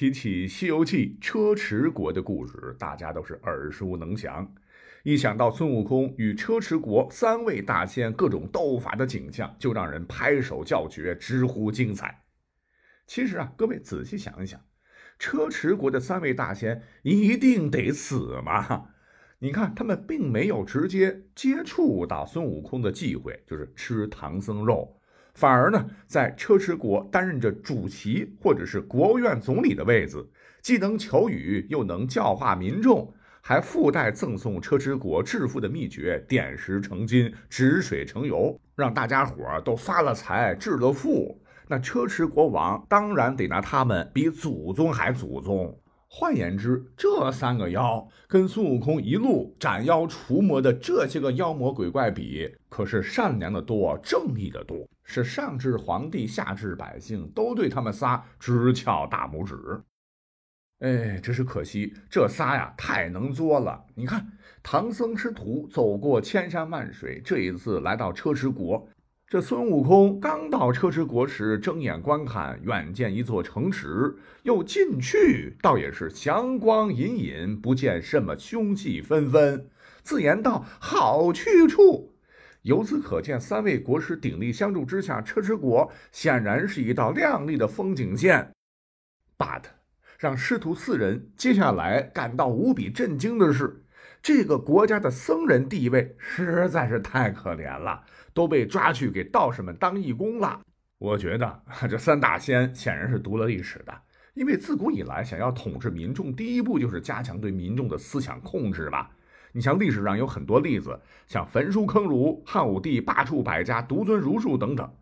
提起《西游记》车迟国的故事，大家都是耳熟能详。一想到孙悟空与车迟国三位大仙各种斗法的景象，就让人拍手叫绝，直呼精彩。其实啊，各位仔细想一想，车迟国的三位大仙一定得死吗？你看，他们并没有直接接触到孙悟空的忌讳，就是吃唐僧肉，反而呢，在车迟国担任着主席或者是国务院总理的位子，既能求雨，又能教化民众。还附带赠送车迟国致富的秘诀：点石成金，止水成油，让大家伙儿都发了财，致了富。那车迟国王当然得拿他们比祖宗还祖宗。换言之，这三个妖跟孙悟空一路斩妖除魔的这些个妖魔鬼怪比，可是善良的多，正义的多，是上至皇帝，下至百姓，都对他们仨直翘大拇指。哎，只是可惜，这仨呀太能作了。你看，唐僧师徒走过千山万水，这一次来到车迟国，这孙悟空刚到车迟国时，睁眼观看，远见一座城池，又进去，倒也是祥光隐隐，不见什么凶气纷纷。自言道：“好去处。”由此可见，三位国师鼎力相助之下，车迟国显然是一道亮丽的风景线。But。让师徒四人接下来感到无比震惊的是，这个国家的僧人地位实在是太可怜了，都被抓去给道士们当义工了。我觉得这三大仙显然是读了历史的，因为自古以来想要统治民众，第一步就是加强对民众的思想控制吧。你像历史上有很多例子，像焚书坑儒、汉武帝罢黜百家、独尊儒术等等。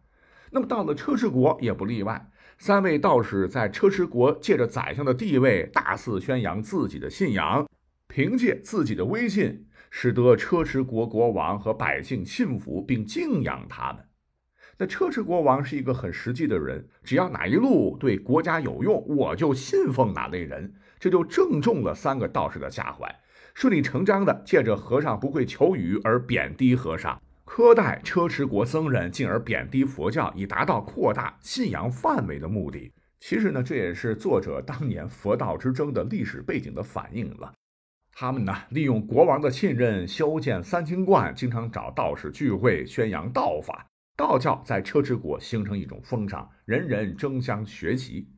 那么到了车迟国也不例外。三位道士在车迟国借着宰相的地位，大肆宣扬自己的信仰，凭借自己的威信，使得车迟国国王和百姓信服并敬仰他们。那车迟国王是一个很实际的人，只要哪一路对国家有用，我就信奉哪类人，这就正中了三个道士的下怀，顺理成章的借着和尚不会求雨而贬低和尚。苛待车迟国僧人，进而贬低佛教，以达到扩大信仰范围的目的。其实呢，这也是作者当年佛道之争的历史背景的反应了。他们呢，利用国王的信任，修建三清观，经常找道士聚会，宣扬道法。道教在车迟国形成一种风尚，人人争相学习。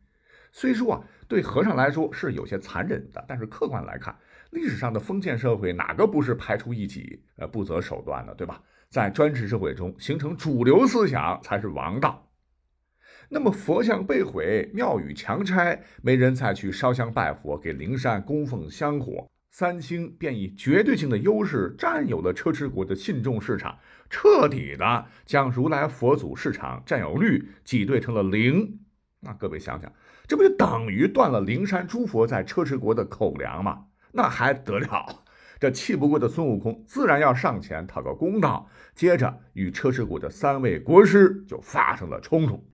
虽说啊，对和尚来说是有些残忍的，但是客观来看，历史上的封建社会哪个不是排除异己、呃不择手段的，对吧？在专制社会中形成主流思想才是王道。那么佛像被毁，庙宇强拆，没人再去烧香拜佛，给灵山供奉香火，三清便以绝对性的优势占有了车迟国的信众市场，彻底的将如来佛祖市场占有率挤兑成了零。那各位想想，这不就等于断了灵山诸佛在车迟国的口粮吗？那还得了？这气不过的孙悟空自然要上前讨个公道，接着与车迟国的三位国师就发生了冲突。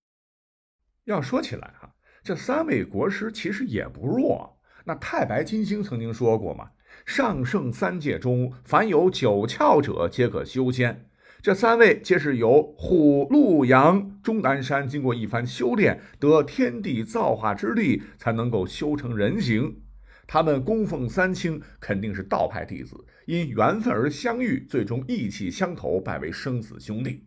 要说起来哈，这三位国师其实也不弱。那太白金星曾经说过嘛：“上圣三界中，凡有九窍者，皆可修仙。”这三位皆是由虎、鹿、羊、终南山经过一番修炼，得天地造化之力，才能够修成人形。他们供奉三清，肯定是道派弟子，因缘分而相遇，最终意气相投，拜为生死兄弟。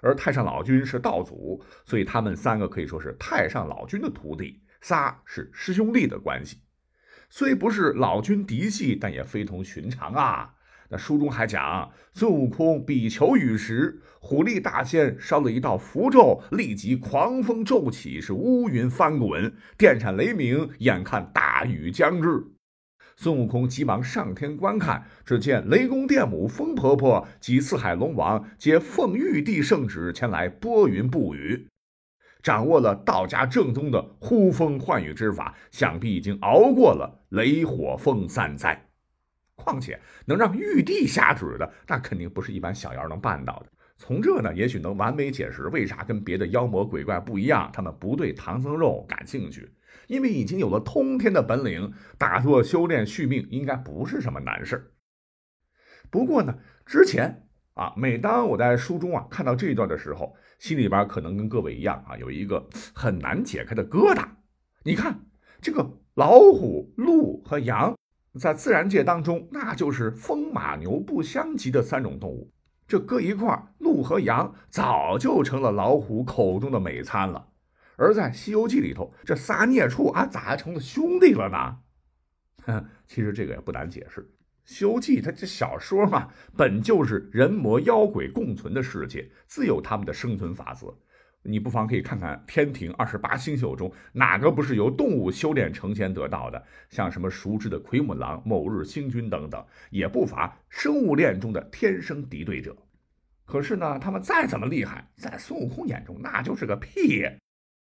而太上老君是道祖，所以他们三个可以说是太上老君的徒弟，仨是师兄弟的关系。虽不是老君嫡系，但也非同寻常啊。那书中还讲，孙悟空比求雨时，虎力大仙烧了一道符咒，立即狂风骤起，是乌云翻滚，电闪雷鸣，眼看大雨将至。孙悟空急忙上天观看，只见雷公电母、风婆婆及四海龙王皆奉玉帝圣旨前来拨云布雨，掌握了道家正宗的呼风唤雨之法，想必已经熬过了雷火风三灾。况且能让玉帝下旨的，那肯定不是一般小妖能办到的。从这呢，也许能完美解释为啥跟别的妖魔鬼怪不一样，他们不对唐僧肉感兴趣，因为已经有了通天的本领，打坐修炼续命应该不是什么难事不过呢，之前啊，每当我在书中啊看到这一段的时候，心里边可能跟各位一样啊，有一个很难解开的疙瘩。你看。这个老虎、鹿和羊，在自然界当中，那就是风马牛不相及的三种动物。这搁一块，鹿和羊早就成了老虎口中的美餐了。而在《西游记》里头，这仨孽畜啊，咋还成了兄弟了呢？哼，其实这个也不难解释，《西游记》它这小说嘛，本就是人魔妖鬼共存的世界，自有他们的生存法则。你不妨可以看看天庭二十八星宿中，哪个不是由动物修炼成仙得到的？像什么熟知的奎木狼、某日星君等等，也不乏生物链中的天生敌对者。可是呢，他们再怎么厉害，在孙悟空眼中那就是个屁。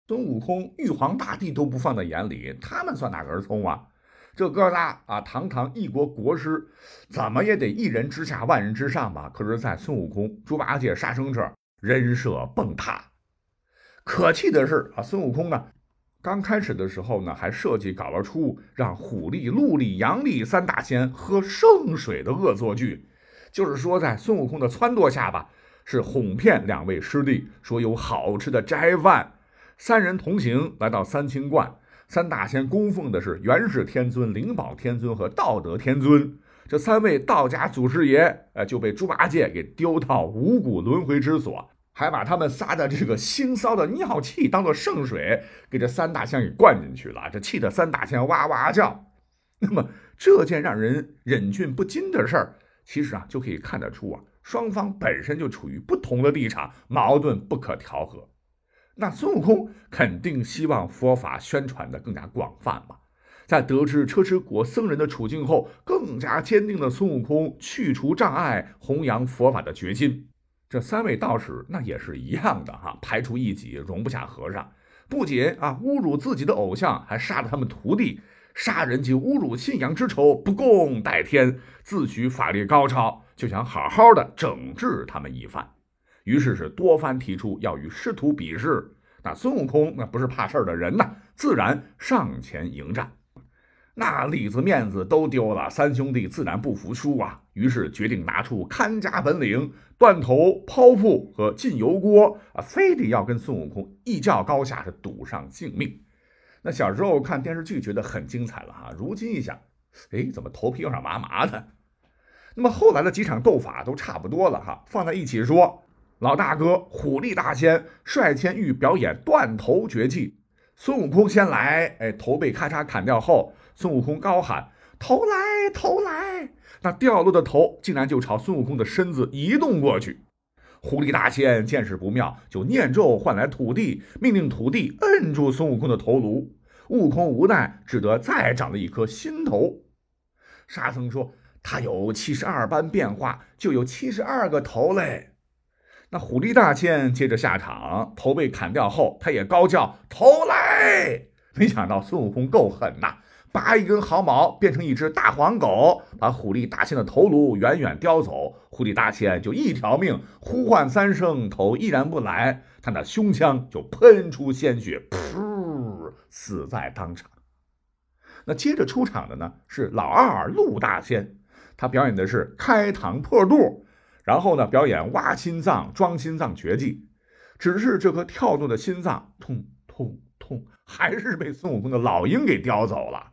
孙悟空、玉皇大帝都不放在眼里，他们算哪根葱啊？这哥仨啊，堂堂一国国师，怎么也得一人之下，万人之上吧？可是，在孙悟空、猪八戒、沙僧这儿，人设崩塌。可气的是啊，孙悟空呢，刚开始的时候呢，还设计搞了出让虎力、鹿力、羊力三大仙喝圣水的恶作剧，就是说在孙悟空的撺掇下吧，是哄骗两位师弟说有好吃的斋饭，三人同行来到三清观，三大仙供奉的是元始天尊、灵宝天尊和道德天尊，这三位道家祖师爷，呃，就被猪八戒给丢到五谷轮回之所。还把他们仨的这个腥臊的尿气当做圣水，给这三大仙给灌进去了，这气得三大仙哇哇叫。那么这件让人忍俊不禁的事儿，其实啊就可以看得出啊，双方本身就处于不同的立场，矛盾不可调和。那孙悟空肯定希望佛法宣传的更加广泛嘛，在得知车迟国僧人的处境后，更加坚定了孙悟空去除障碍、弘扬佛法的决心。这三位道士那也是一样的哈，排除异己，容不下和尚。不仅啊侮辱自己的偶像，还杀了他们徒弟，杀人及侮辱信仰之仇不共戴天，自诩法力高超，就想好好的整治他们一番。于是是多番提出要与师徒比试。那孙悟空那不是怕事儿的人呐，自然上前迎战。那里子面子都丢了，三兄弟自然不服输啊，于是决定拿出看家本领，断头、剖腹和进油锅啊，非得要跟孙悟空一较高下，是赌上性命。那小时候看电视剧觉得很精彩了哈，如今一想，哎，怎么头皮有点麻麻的？那么后来的几场斗法都差不多了哈，放在一起说，老大哥虎力大仙率先欲表演断头绝技，孙悟空先来，哎，头被咔嚓砍掉后。孙悟空高喊：“头来，头来！”那掉落的头竟然就朝孙悟空的身子移动过去。狐狸大仙见势不妙，就念咒唤来土地，命令土地摁住孙悟空的头颅。悟空无奈，只得再长了一颗新头。沙僧说：“他有七十二般变化，就有七十二个头嘞。”那虎力大仙接着下场，头被砍掉后，他也高叫：“头来！”没想到孙悟空够狠呐！拔一根毫毛，变成一只大黄狗，把虎力大仙的头颅远远叼走。虎力大仙就一条命，呼唤三声，头依然不来，他那胸腔就喷出鲜血，噗，死在当场。那接着出场的呢是老二陆大仙，他表演的是开膛破肚，然后呢表演挖心脏、装心脏绝技。只是这颗跳动的心脏，痛痛痛，还是被孙悟空的老鹰给叼走了。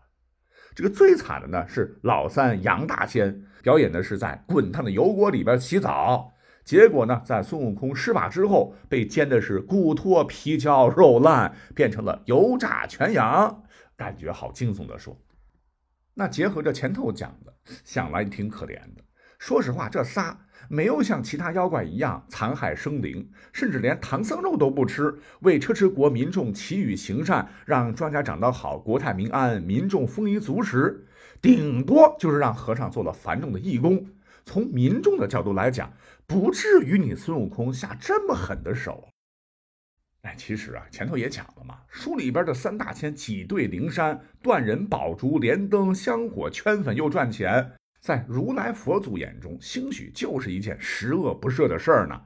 这个最惨的呢是老三杨大仙表演的是在滚烫的油锅里边洗澡，结果呢在孙悟空施法之后被煎的是骨脱皮焦肉烂，变成了油炸全羊，感觉好惊悚的说。那结合着前头讲的，想来挺可怜的。说实话，这仨。没有像其他妖怪一样残害生灵，甚至连唐僧肉都不吃，为车迟国民众祈雨行善，让庄稼长得好，国泰民安，民众丰衣足食，顶多就是让和尚做了繁重的义工。从民众的角度来讲，不至于你孙悟空下这么狠的手。哎，其实啊，前头也讲了嘛，书里边的三大仙挤兑灵山，断人宝烛，连灯香火，圈粉又赚钱。在如来佛祖眼中，兴许就是一件十恶不赦的事儿呢。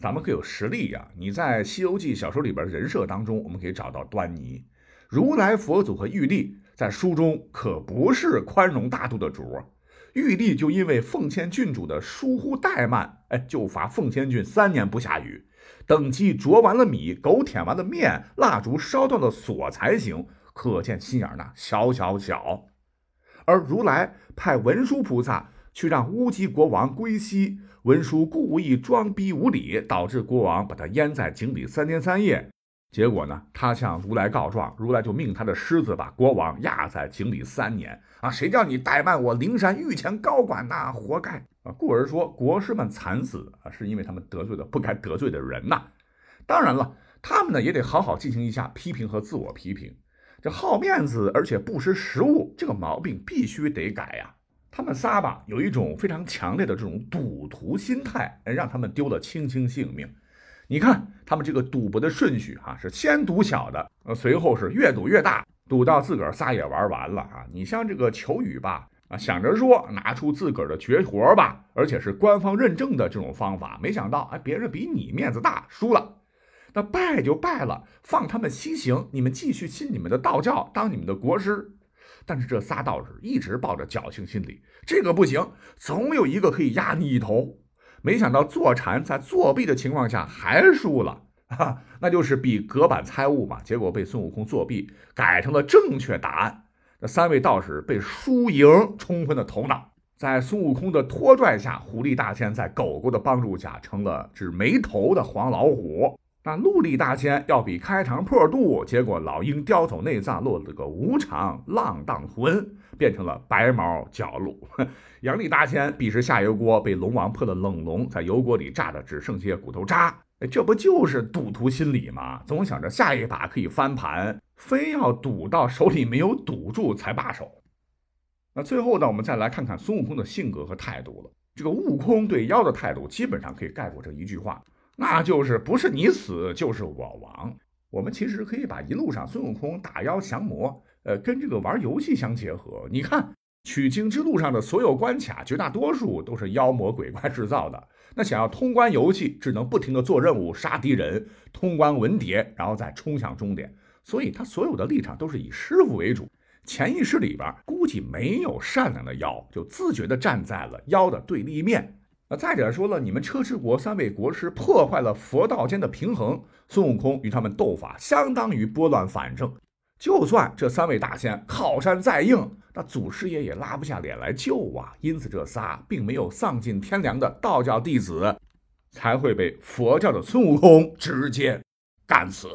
咱们可有实例呀？你在《西游记》小说里边人设当中，我们可以找到端倪。如来佛祖和玉帝在书中可不是宽容大度的主儿。玉帝就因为奉迁郡主的疏忽怠慢，哎，就罚奉迁郡三年不下雨，等鸡啄完了米，狗舔完了面，蜡烛烧断了锁才行。可见心眼那小小小。而如来派文殊菩萨去让乌鸡国王归西，文殊故意装逼无礼，导致国王把他淹在井里三天三夜。结果呢，他向如来告状，如来就命他的狮子把国王压在井里三年。啊，谁叫你怠慢我灵山御前高管呐？活该啊！故而说国师们惨死啊，是因为他们得罪了不该得罪的人呐。当然了，他们呢也得好好进行一下批评和自我批评。这好面子而且不识时务，这个毛病必须得改呀。他们仨吧，有一种非常强烈的这种赌徒心态，让他们丢了卿卿性命。你看他们这个赌博的顺序哈，是先赌小的，呃，随后是越赌越大，赌到自个儿仨也玩完了啊。你像这个求雨吧，啊，想着说拿出自个儿的绝活吧，而且是官方认证的这种方法，没想到哎，别人比你面子大，输了。那败就败了，放他们西行，你们继续信你们的道教，当你们的国师。但是这仨道士一直抱着侥幸心理，这个不行，总有一个可以压你一头。没想到坐禅在作弊的情况下还输了，哈，那就是比隔板猜物嘛。结果被孙悟空作弊改成了正确答案。那三位道士被输赢冲昏了头脑，在孙悟空的拖拽下，狐狸大仙在狗狗的帮助下成了只没头的黄老虎。那陆力大仙要比开膛破肚，结果老鹰叼走内脏，落了个无常浪荡魂，变成了白毛角鹿。杨力大仙比试下油锅，被龙王破了冷龙，在油锅里炸的只剩些骨头渣。哎，这不就是赌徒心理吗？总想着下一把可以翻盘，非要赌到手里没有赌住才罢手。那最后呢，我们再来看看孙悟空的性格和态度了。这个悟空对妖的态度，基本上可以概括这一句话。那就是不是你死就是我亡。我们其实可以把一路上孙悟空打妖降魔，呃，跟这个玩游戏相结合。你看取经之路上的所有关卡，绝大多数都是妖魔鬼怪制造的。那想要通关游戏，只能不停的做任务、杀敌人、通关文牒，然后再冲向终点。所以他所有的立场都是以师傅为主，潜意识里边估计没有善良的妖，就自觉的站在了妖的对立面。那再者说了，你们车迟国三位国师破坏了佛道间的平衡，孙悟空与他们斗法，相当于拨乱反正。就算这三位大仙靠山再硬，那祖师爷也拉不下脸来救啊。因此，这仨并没有丧尽天良的道教弟子，才会被佛教的孙悟空直接干死。